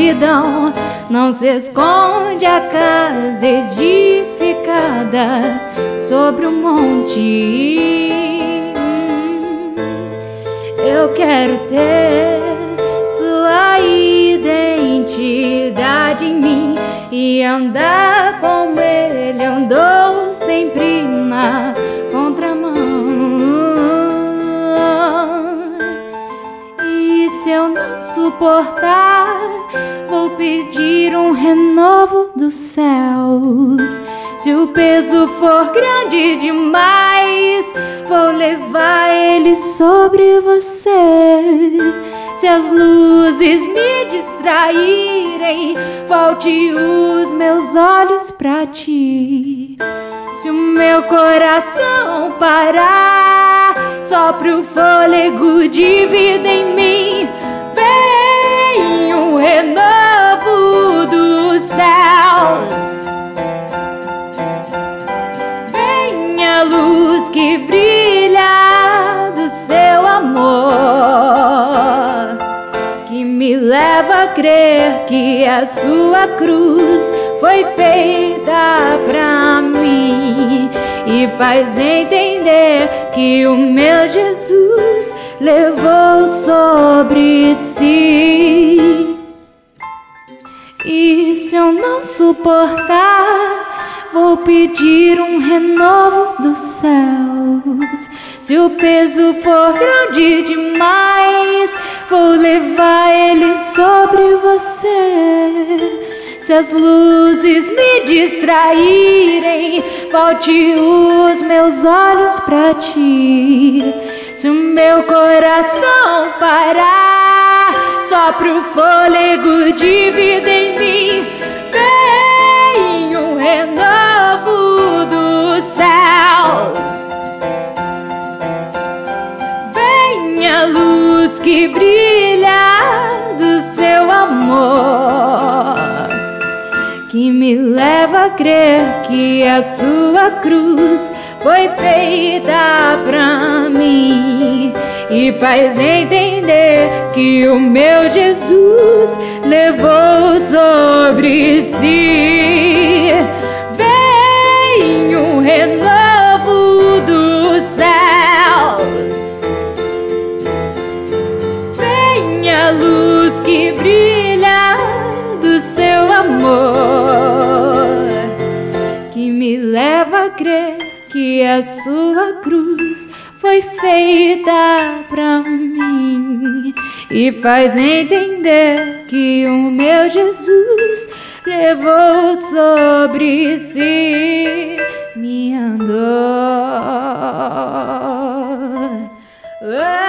escuridão não se esconde a casa edificada sobre o monte. Eu quero ter sua identidade em mim e andar suportar, vou pedir um renovo dos céus. Se o peso for grande demais, vou levar ele sobre você. Se as luzes me distraírem, volte os meus olhos pra ti. Se o meu coração parar, sopre o fôlego de vida em mim. Que brilha do seu amor, que me leva a crer que a sua cruz foi feita pra mim e faz entender que o meu Jesus levou sobre si. E se eu não suportar, vou pedir um renovo dos céus. Se o peso for grande demais, vou levar ele sobre você. Se as luzes me distraírem, volte os meus olhos pra ti. Se o meu coração parar, sopra o fôlego de vida luz que brilha do seu amor que me leva a crer que a sua cruz foi feita pra mim e faz entender que o meu Jesus levou sobre crer que a sua cruz foi feita pra mim e faz entender que o meu Jesus levou sobre si minha dor. Oh!